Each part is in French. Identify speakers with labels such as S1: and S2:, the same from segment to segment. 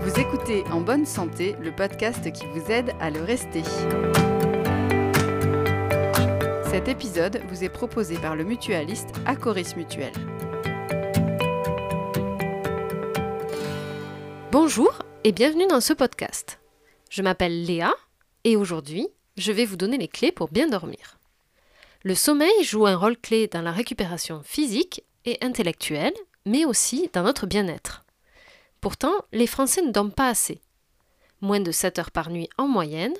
S1: Vous écoutez En bonne santé, le podcast qui vous aide à le rester. Cet épisode vous est proposé par le mutualiste Acoris Mutuel.
S2: Bonjour et bienvenue dans ce podcast. Je m'appelle Léa et aujourd'hui, je vais vous donner les clés pour bien dormir. Le sommeil joue un rôle clé dans la récupération physique et intellectuelle, mais aussi dans notre bien-être. Pourtant, les Français ne dorment pas assez. Moins de 7 heures par nuit en moyenne,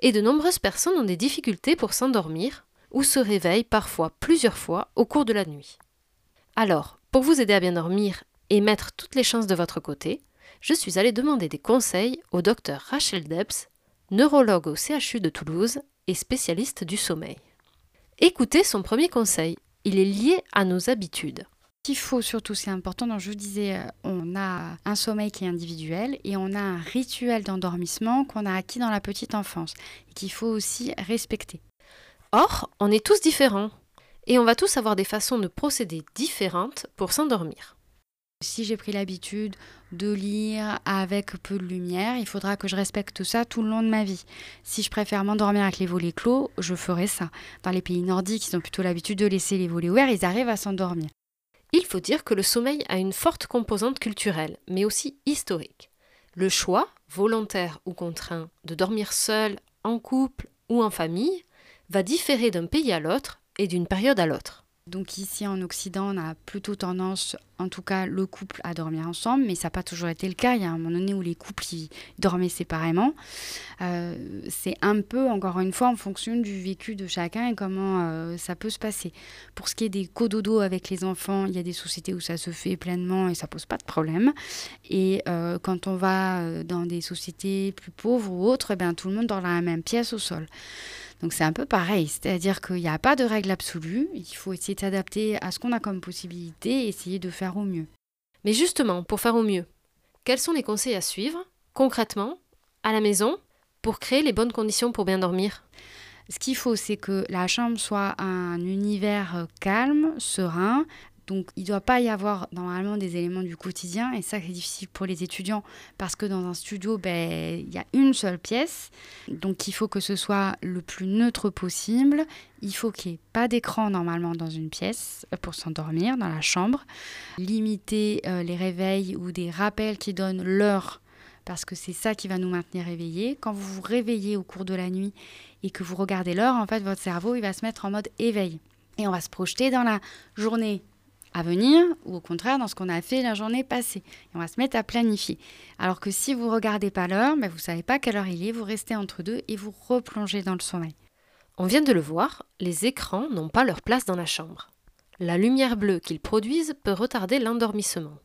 S2: et de nombreuses personnes ont des difficultés pour s'endormir ou se réveillent parfois plusieurs fois au cours de la nuit. Alors, pour vous aider à bien dormir et mettre toutes les chances de votre côté, je suis allée demander des conseils au docteur Rachel Debs, neurologue au CHU de Toulouse et spécialiste du sommeil. Écoutez son premier conseil, il est lié à nos habitudes.
S3: Qu'il faut surtout, c'est important, donc je vous disais, euh, on a un sommeil qui est individuel et on a un rituel d'endormissement qu'on a acquis dans la petite enfance et qu'il faut aussi respecter.
S2: Or, on est tous différents et on va tous avoir des façons de procéder différentes pour s'endormir.
S3: Si j'ai pris l'habitude de lire avec peu de lumière, il faudra que je respecte ça tout le long de ma vie. Si je préfère m'endormir avec les volets clos, je ferai ça. Dans les pays nordiques, ils ont plutôt l'habitude de laisser les volets ouverts, ils arrivent à s'endormir.
S2: Il faut dire que le sommeil a une forte composante culturelle, mais aussi historique. Le choix, volontaire ou contraint, de dormir seul, en couple ou en famille, va différer d'un pays à l'autre et d'une période à l'autre.
S3: Donc ici en Occident, on a plutôt tendance, en tout cas le couple, à dormir ensemble, mais ça n'a pas toujours été le cas. Il y a un moment donné où les couples dormaient séparément. Euh, c'est un peu, encore une fois, en fonction du vécu de chacun et comment euh, ça peut se passer. Pour ce qui est des cododos avec les enfants, il y a des sociétés où ça se fait pleinement et ça pose pas de problème. Et euh, quand on va dans des sociétés plus pauvres ou autres, eh bien, tout le monde dort dans la même pièce au sol. Donc c'est un peu pareil, c'est-à-dire qu'il n'y a pas de règle absolue, il faut essayer de s'adapter à ce qu'on a comme possibilité et essayer de faire au mieux.
S2: Mais justement, pour faire au mieux, quels sont les conseils à suivre, concrètement, à la maison, pour créer les bonnes conditions pour bien dormir?
S3: Ce qu'il faut, c'est que la chambre soit un univers calme, serein, donc il ne doit pas y avoir normalement des éléments du quotidien et ça c'est difficile pour les étudiants parce que dans un studio, ben, il y a une seule pièce. Donc il faut que ce soit le plus neutre possible. Il faut qu'il n'y ait pas d'écran normalement dans une pièce pour s'endormir dans la chambre. Limiter euh, les réveils ou des rappels qui donnent l'heure parce que c'est ça qui va nous maintenir éveillés. Quand vous vous réveillez au cours de la nuit et que vous regardez l'heure, en fait votre cerveau il va se mettre en mode éveil. Et on va se projeter dans la journée à venir ou au contraire dans ce qu'on a fait la journée passée. On va se mettre à planifier. Alors que si vous regardez pas l'heure, mais vous savez pas quelle heure il est, vous restez entre deux et vous replongez dans le sommeil.
S2: On vient de le voir, les écrans n'ont pas leur place dans la chambre. La lumière bleue qu'ils produisent peut retarder l'endormissement.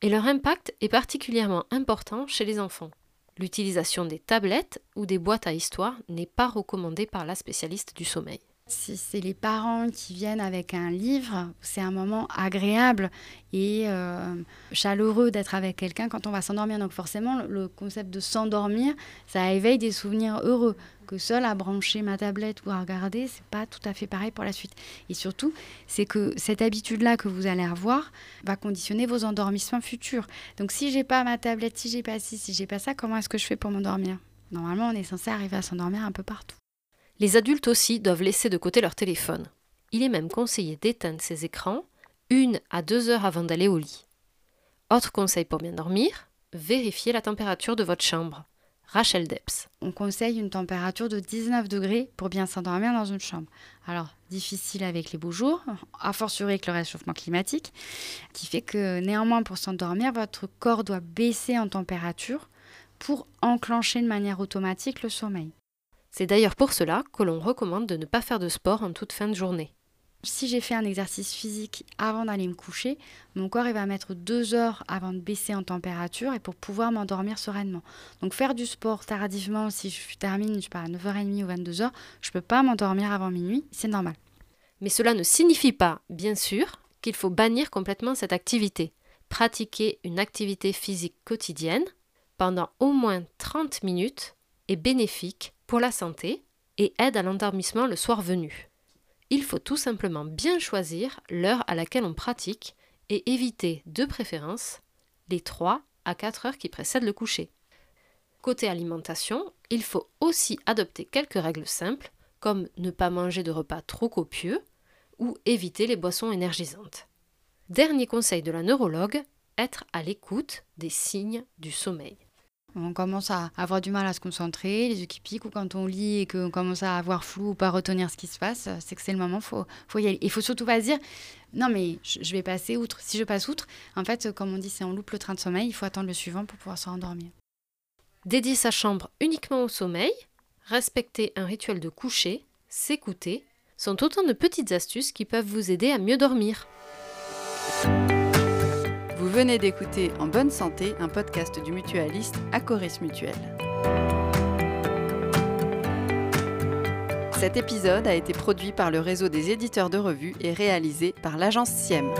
S2: Et leur impact est particulièrement important chez les enfants. L'utilisation des tablettes ou des boîtes à histoire n'est pas recommandée par la spécialiste du sommeil.
S3: Si c'est les parents qui viennent avec un livre, c'est un moment agréable et euh, chaleureux d'être avec quelqu'un quand on va s'endormir. Donc forcément, le concept de s'endormir, ça éveille des souvenirs heureux. Que seul à brancher ma tablette ou à regarder, c'est pas tout à fait pareil pour la suite. Et surtout, c'est que cette habitude-là que vous allez avoir va conditionner vos endormissements futurs. Donc si j'ai pas ma tablette, si j'ai pas ci, si j'ai pas ça, comment est-ce que je fais pour m'endormir? Normalement, on est censé arriver à s'endormir un peu partout.
S2: Les adultes aussi doivent laisser de côté leur téléphone. Il est même conseillé d'éteindre ces écrans une à deux heures avant d'aller au lit. Autre conseil pour bien dormir, vérifiez la température de votre chambre. Rachel Debs.
S3: On conseille une température de 19 degrés pour bien s'endormir dans une chambre. Alors, difficile avec les beaux jours, à fortiori avec le réchauffement climatique, qui fait que néanmoins pour s'endormir, votre corps doit baisser en température pour enclencher de manière automatique le sommeil.
S2: C'est d'ailleurs pour cela que l'on recommande de ne pas faire de sport en toute fin de journée.
S3: Si j'ai fait un exercice physique avant d'aller me coucher, mon corps il va mettre deux heures avant de baisser en température et pour pouvoir m'endormir sereinement. Donc faire du sport tardivement, si je termine je sais pas, à 9h30 ou 22h, je ne peux pas m'endormir avant minuit, c'est normal.
S2: Mais cela ne signifie pas, bien sûr, qu'il faut bannir complètement cette activité. Pratiquer une activité physique quotidienne pendant au moins 30 minutes bénéfique pour la santé et aide à l'endormissement le soir venu. Il faut tout simplement bien choisir l'heure à laquelle on pratique et éviter de préférence les 3 à 4 heures qui précèdent le coucher. Côté alimentation, il faut aussi adopter quelques règles simples, comme ne pas manger de repas trop copieux ou éviter les boissons énergisantes. Dernier conseil de la neurologue, être à l'écoute des signes du sommeil.
S3: On commence à avoir du mal à se concentrer, les yeux qui piquent, ou quand on lit et qu'on commence à avoir flou ou pas retenir ce qui se passe, c'est que c'est le moment, faut, faut y aller. Il faut surtout pas se dire, non mais je vais passer outre. Si je passe outre, en fait, comme on dit, c'est on loupe le train de sommeil, il faut attendre le suivant pour pouvoir se rendormir.
S2: Dédier sa chambre uniquement au sommeil, respecter un rituel de coucher, s'écouter, sont autant de petites astuces qui peuvent vous aider à mieux dormir.
S1: Venez d'écouter En bonne santé, un podcast du mutualiste Acoris Mutuel. Cet épisode a été produit par le réseau des éditeurs de revues et réalisé par l'agence SIEM.